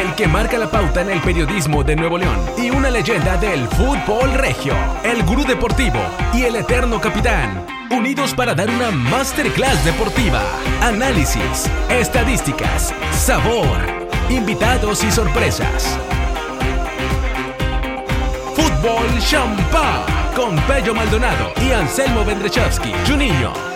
el que marca la pauta en el periodismo de Nuevo León y una leyenda del fútbol regio, el gurú deportivo y el eterno capitán, unidos para dar una masterclass deportiva, análisis, estadísticas, sabor, invitados y sorpresas. Fútbol Champán con Pello Maldonado y Anselmo Vendrechowski, Juninho.